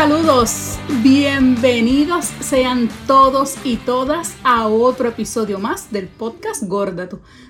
Saludos, bienvenidos sean todos y todas a otro episodio más del podcast Gorda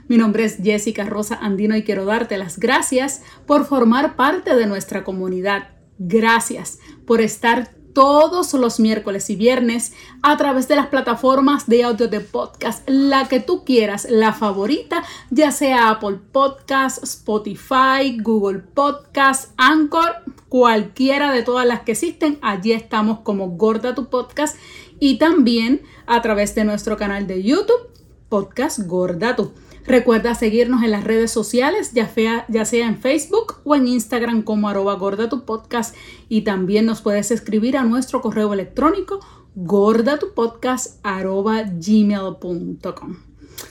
Mi nombre es Jessica Rosa Andino y quiero darte las gracias por formar parte de nuestra comunidad. Gracias por estar todos los miércoles y viernes a través de las plataformas de audio de podcast, la que tú quieras, la favorita, ya sea Apple Podcast, Spotify, Google Podcast, Anchor, cualquiera de todas las que existen, allí estamos como Gorda tu Podcast y también a través de nuestro canal de YouTube, Podcast Gorda tu. Recuerda seguirnos en las redes sociales, ya, ya sea en Facebook o en Instagram como arroba gorda tu podcast y también nos puedes escribir a nuestro correo electrónico gordatupodcast arroba gmail.com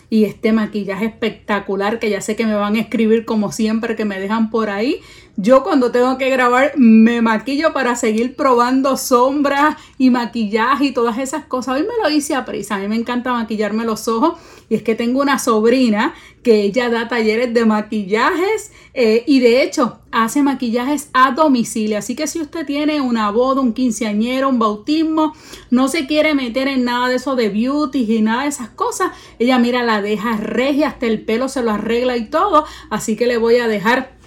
y este maquillaje espectacular que ya sé que me van a escribir como siempre que me dejan por ahí. Yo cuando tengo que grabar me maquillo para seguir probando sombras y maquillaje y todas esas cosas. Hoy me lo hice a prisa, a mí me encanta maquillarme los ojos y es que tengo una sobrina que ella da talleres de maquillajes eh, y de hecho hace maquillajes a domicilio. Así que si usted tiene una boda, un quinceañero, un bautismo, no se quiere meter en nada de eso de beauty y nada de esas cosas, ella mira la deja regia, hasta el pelo se lo arregla y todo. Así que le voy a dejar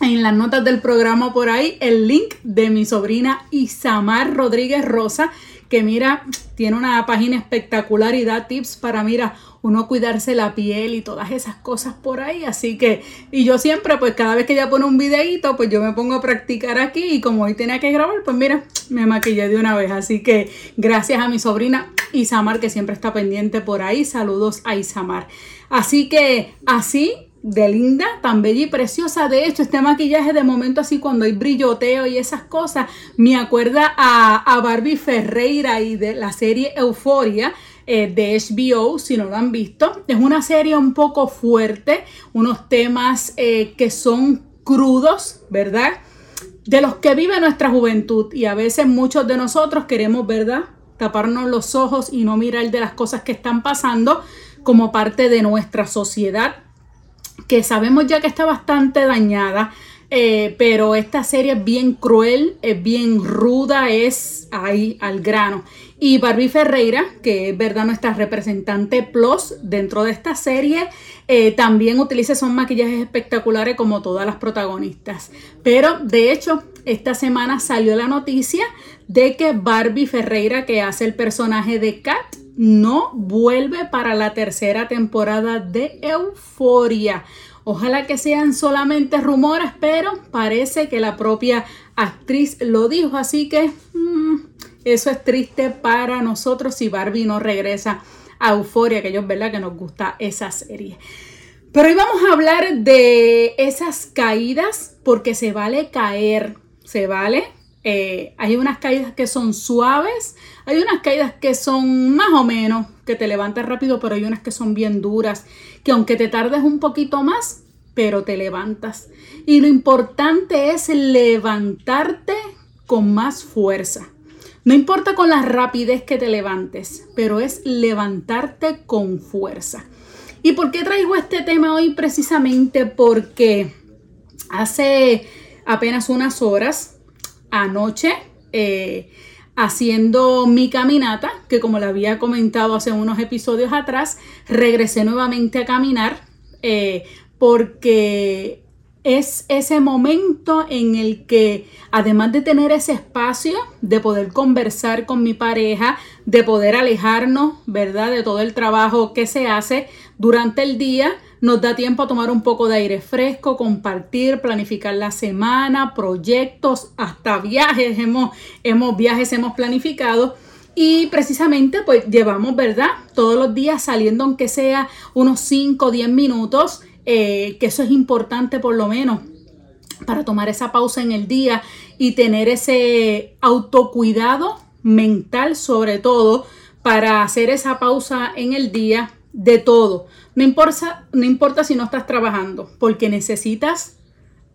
en las notas del programa por ahí el link de mi sobrina Isamar Rodríguez Rosa, que mira, tiene una página espectacular y da tips para, mira, uno cuidarse la piel y todas esas cosas por ahí. Así que, y yo siempre, pues cada vez que ella pone un videito, pues yo me pongo a practicar aquí y como hoy tenía que grabar, pues mira, me maquillé de una vez. Así que gracias a mi sobrina Isamar, que siempre está pendiente por ahí. Saludos a Isamar. Así que así de linda, tan bella y preciosa. De hecho, este maquillaje de momento así cuando hay brilloteo y esas cosas, me acuerda a, Barbie Ferreira y de la serie Euforia. Eh, de HBO, si no lo han visto. Es una serie un poco fuerte, unos temas eh, que son crudos, ¿verdad? De los que vive nuestra juventud y a veces muchos de nosotros queremos, ¿verdad? Taparnos los ojos y no mirar de las cosas que están pasando como parte de nuestra sociedad que sabemos ya que está bastante dañada, eh, pero esta serie es bien cruel, es bien ruda, es ahí al grano. Y Barbie Ferreira, que es verdad nuestra representante plus dentro de esta serie, eh, también utiliza son maquillajes espectaculares como todas las protagonistas. Pero de hecho, esta semana salió la noticia de que Barbie Ferreira, que hace el personaje de Kat, no vuelve para la tercera temporada de Euforia. Ojalá que sean solamente rumores, pero parece que la propia actriz lo dijo, así que mm, eso es triste para nosotros si Barbie no regresa a Euforia, que ellos, ¿verdad? Que nos gusta esa serie. Pero hoy vamos a hablar de esas caídas porque se vale caer, se vale eh, hay unas caídas que son suaves, hay unas caídas que son más o menos, que te levantas rápido, pero hay unas que son bien duras, que aunque te tardes un poquito más, pero te levantas. Y lo importante es levantarte con más fuerza. No importa con la rapidez que te levantes, pero es levantarte con fuerza. ¿Y por qué traigo este tema hoy? Precisamente porque hace apenas unas horas anoche eh, haciendo mi caminata, que como le había comentado hace unos episodios atrás, regresé nuevamente a caminar eh, porque es ese momento en el que, además de tener ese espacio, de poder conversar con mi pareja, de poder alejarnos, ¿verdad?, de todo el trabajo que se hace durante el día, nos da tiempo a tomar un poco de aire fresco, compartir, planificar la semana, proyectos, hasta viajes, hemos, hemos viajes hemos planificado. Y precisamente pues llevamos, ¿verdad? Todos los días saliendo aunque sea unos 5 o 10 minutos, eh, que eso es importante por lo menos para tomar esa pausa en el día y tener ese autocuidado mental sobre todo para hacer esa pausa en el día de todo. No importa, no importa si no estás trabajando, porque necesitas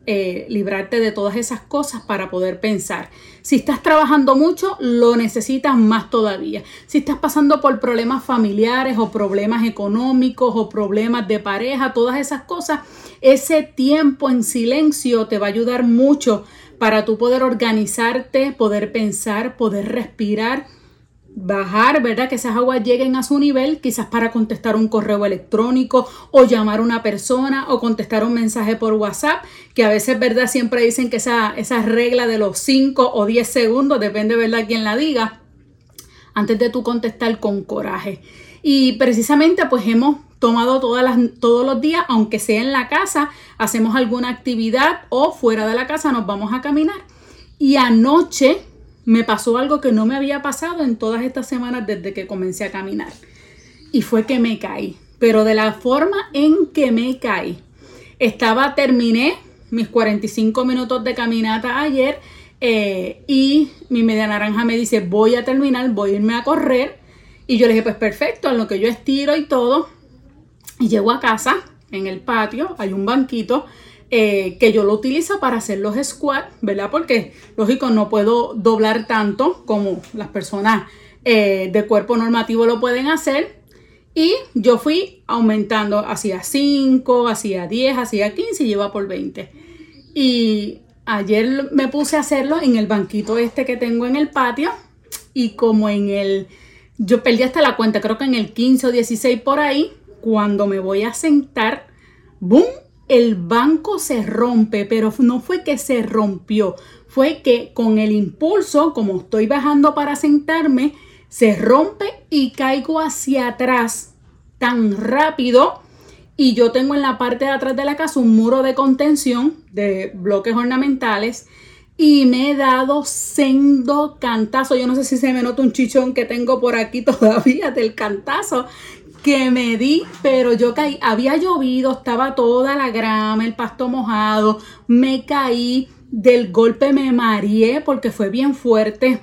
eh, librarte de todas esas cosas para poder pensar. Si estás trabajando mucho, lo necesitas más todavía. Si estás pasando por problemas familiares o problemas económicos o problemas de pareja, todas esas cosas, ese tiempo en silencio te va a ayudar mucho para tú poder organizarte, poder pensar, poder respirar bajar, ¿verdad? Que esas aguas lleguen a su nivel, quizás para contestar un correo electrónico o llamar a una persona o contestar un mensaje por WhatsApp, que a veces, ¿verdad? Siempre dicen que esa, esa regla de los 5 o 10 segundos, depende, ¿verdad? Quien la diga, antes de tú contestar con coraje. Y precisamente, pues hemos tomado todas las, todos los días, aunque sea en la casa, hacemos alguna actividad o fuera de la casa nos vamos a caminar. Y anoche me pasó algo que no me había pasado en todas estas semanas desde que comencé a caminar. Y fue que me caí. Pero de la forma en que me caí. Estaba, terminé mis 45 minutos de caminata ayer eh, y mi media naranja me dice, voy a terminar, voy a irme a correr. Y yo le dije, pues perfecto, en lo que yo estiro y todo. Y llego a casa, en el patio, hay un banquito eh, que yo lo utilizo para hacer los squats, ¿verdad? Porque, lógico, no puedo doblar tanto como las personas eh, de cuerpo normativo lo pueden hacer. Y yo fui aumentando hacia 5, hacia 10, hacia 15 y lleva por 20. Y ayer me puse a hacerlo en el banquito este que tengo en el patio. Y como en el, yo perdí hasta la cuenta, creo que en el 15 o 16 por ahí, cuando me voy a sentar, ¡boom! El banco se rompe, pero no fue que se rompió, fue que con el impulso, como estoy bajando para sentarme, se rompe y caigo hacia atrás tan rápido. Y yo tengo en la parte de atrás de la casa un muro de contención de bloques ornamentales y me he dado sendo cantazo. Yo no sé si se me nota un chichón que tengo por aquí todavía del cantazo que me di, pero yo caí, había llovido, estaba toda la grama, el pasto mojado, me caí, del golpe me mareé porque fue bien fuerte,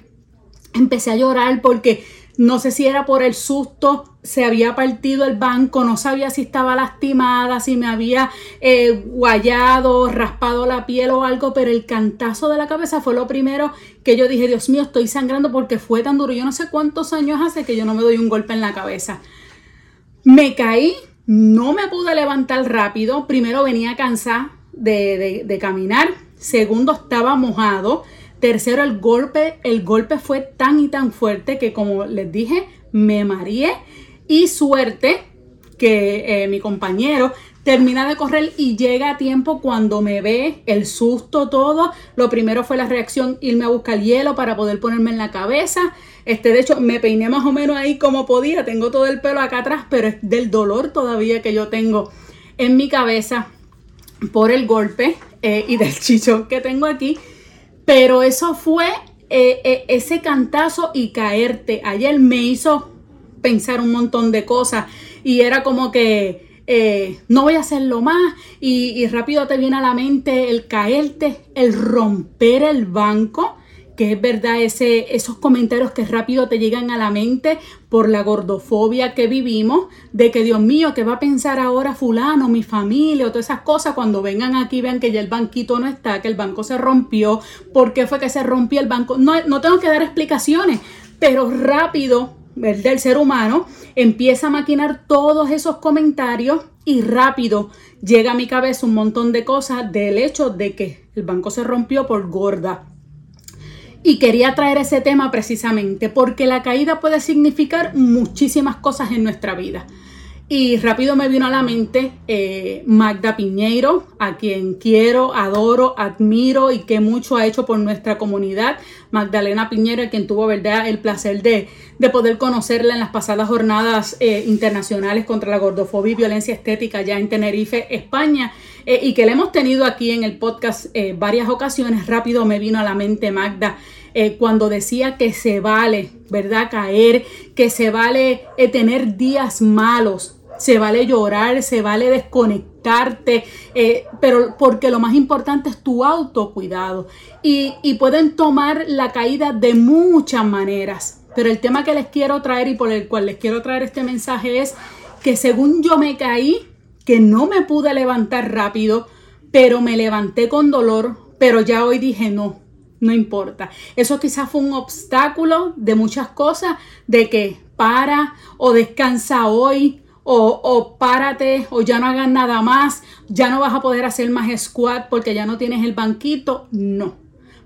empecé a llorar porque no sé si era por el susto, se había partido el banco, no sabía si estaba lastimada, si me había eh, guayado, raspado la piel o algo, pero el cantazo de la cabeza fue lo primero que yo dije, Dios mío, estoy sangrando porque fue tan duro. Yo no sé cuántos años hace que yo no me doy un golpe en la cabeza. Me caí, no me pude levantar rápido. Primero venía cansada de, caminar. Segundo, estaba mojado. Tercero, el golpe, el golpe fue tan y tan fuerte que como les dije, me mareé. Y suerte que eh, mi compañero termina de correr y llega a tiempo cuando me ve el susto todo. Lo primero fue la reacción irme a buscar hielo para poder ponerme en la cabeza. Este, de hecho, me peiné más o menos ahí como podía. Tengo todo el pelo acá atrás, pero es del dolor todavía que yo tengo en mi cabeza por el golpe eh, y del chichón que tengo aquí. Pero eso fue eh, eh, ese cantazo y caerte. Ayer me hizo pensar un montón de cosas y era como que no voy a hacerlo más y, y, rápido te viene a la mente el caerte, el romper el banco que es verdad ese, esos comentarios que rápido te llegan a la mente por la gordofobia que vivimos, de que Dios mío, ¿qué va a pensar ahora fulano, mi familia o todas esas cosas cuando vengan aquí vean que ya el banquito no está, que el banco se rompió, ¿por qué fue que se rompió el banco? No, no tengo que dar explicaciones, pero rápido el ser humano empieza a maquinar todos esos comentarios y rápido llega a mi cabeza un montón de cosas del hecho de que el banco se rompió por gorda y quería traer ese tema precisamente porque la caída puede significar muchísimas cosas en nuestra vida. Y rápido me vino a la mente eh, Magda Piñeiro, a quien quiero, adoro, admiro y que mucho ha hecho por nuestra comunidad. Magdalena Piñeiro, a quien tuvo ¿verdad? el placer de, poder conocerla en las pasadas jornadas eh, internacionales contra la gordofobia y violencia estética ya en Tenerife, España, eh, y que le hemos tenido aquí en el podcast varias ocasiones. Rápido me vino a la mente Magda cuando decía que se vale, ¿verdad? Caer, que se vale tener días malos, se vale llorar, se vale desconectarte, eh, pero porque lo más importante es tu autocuidado. Y, y pueden tomar la caída de muchas maneras. Pero el tema que les quiero traer y por el cual les quiero traer este mensaje es que según yo me caí, que no me pude levantar rápido, pero me levanté con dolor, pero ya hoy dije no, no importa. Eso quizás fue un obstáculo de muchas cosas, de que para o descansa hoy o, párate, o ya no hagas nada más, ya no vas a poder hacer más squat porque ya no tienes el banquito. No.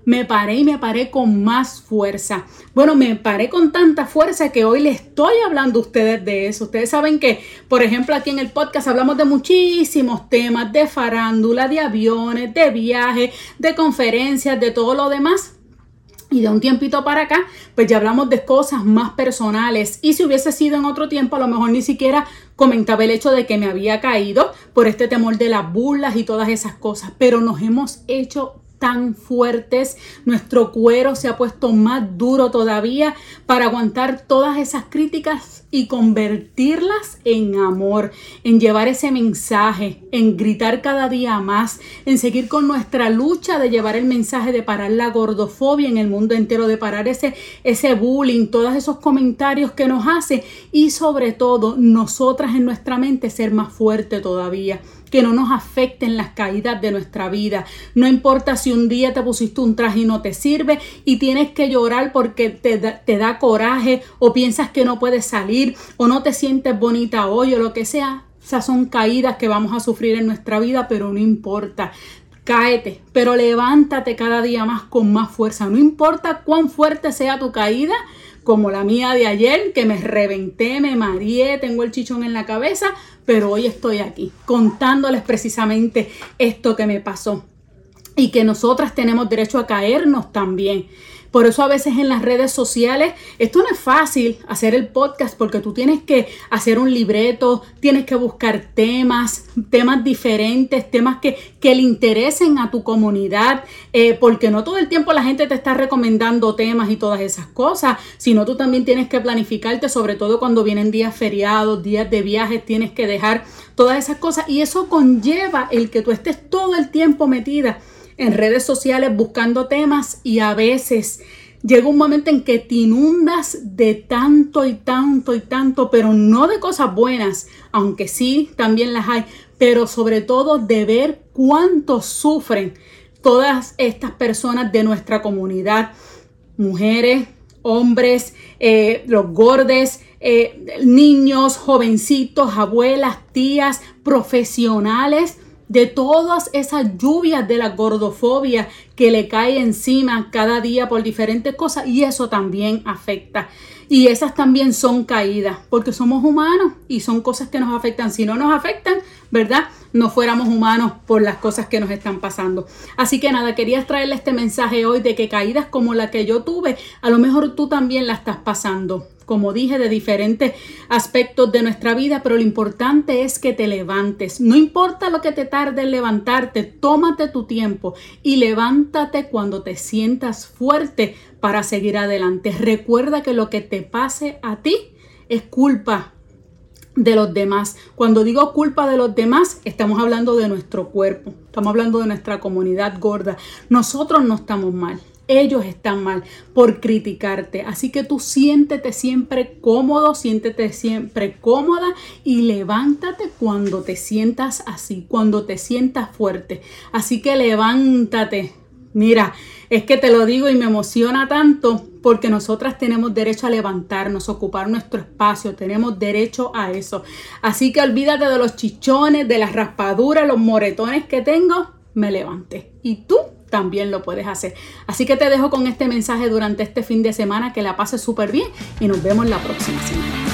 me paré y me paré con más fuerza. Bueno, me paré con tanta fuerza que hoy le estoy hablando a ustedes de eso. Ustedes saben que, por ejemplo, aquí en el podcast hablamos de muchísimos temas, de farándula, de aviones, de viajes, de conferencias, de todo lo demás. Y de un tiempito para acá, pues ya hablamos de cosas más personales. Y si hubiese sido en otro tiempo, a lo mejor ni siquiera comentaba el hecho de que me había caído por este temor de las burlas y todas esas cosas. Pero nos hemos hecho tan fuertes, nuestro cuero se ha puesto más duro todavía para aguantar todas esas críticas y convertirlas en amor, en llevar ese mensaje, en gritar cada día más, en seguir con nuestra lucha de llevar el mensaje de parar la gordofobia en el mundo entero, de parar ese, ese bullying, todos esos comentarios que nos hace y sobre todo nosotras en nuestra mente ser más fuerte todavía que no nos afecten las caídas de nuestra vida. No importa si un día te pusiste un traje y no te sirve y tienes que llorar porque te da, coraje o piensas que no puedes salir o no te sientes bonita hoy o lo que sea. Esas son caídas que vamos a sufrir en nuestra vida, pero no importa. Cáete, pero levántate cada día más con más fuerza. No importa cuán fuerte sea tu caída, como la mía de ayer, que me reventé, me mareé, tengo el chichón en la cabeza, pero hoy estoy aquí contándoles precisamente esto que me pasó y que nosotras tenemos derecho a caernos también. Por eso a veces en las redes sociales, esto no es fácil hacer el podcast porque tú tienes que hacer un libreto, tienes que buscar temas, temas diferentes, temas que, que le interesen a tu comunidad, eh, porque no todo el tiempo la gente te está recomendando temas y todas esas cosas, sino tú también tienes que planificarte, sobre todo cuando vienen días feriados, días de viajes, tienes que dejar todas esas cosas y eso conlleva el que tú estés todo el tiempo metida en redes sociales buscando temas y a veces llega un momento en que te inundas de tanto y tanto y tanto, pero no de cosas buenas, aunque sí, también las hay, pero sobre todo de ver cuánto sufren todas estas personas de nuestra comunidad, mujeres, hombres, eh, los gordes, eh, niños, jovencitos, abuelas, tías, profesionales de todas esas lluvias de la gordofobia que le cae encima cada día por diferentes cosas y eso también afecta. Y esas también son caídas porque somos humanos y son cosas que nos afectan. Si no nos afectan, ¿verdad? No fuéramos humanos por las cosas que nos están pasando. Así que nada, quería traerle este mensaje hoy de que caídas como la que yo tuve, a lo mejor tú también la estás pasando como dije, de diferentes aspectos de nuestra vida, pero lo importante es que te levantes. No importa lo que te tarde en levantarte, tómate tu tiempo y levántate cuando te sientas fuerte para seguir adelante. Recuerda que lo que te pase a ti es culpa de los demás. Cuando digo culpa de los demás, estamos hablando de nuestro cuerpo, estamos hablando de nuestra comunidad gorda. Nosotros no estamos mal ellos están mal por criticarte. Así que tú siéntete siempre cómodo, siéntete siempre cómoda y levántate cuando te sientas así, cuando te sientas fuerte. Así que levántate. Mira, es que te lo digo y me emociona tanto porque nosotras tenemos derecho a levantarnos, ocupar nuestro espacio, tenemos derecho a eso. Así que olvídate de los chichones, de las raspaduras, los moretones que tengo, me levanté. Y tú también lo puedes hacer. Así que te dejo con este mensaje durante este fin de semana, que la pases súper bien y nos vemos la próxima semana.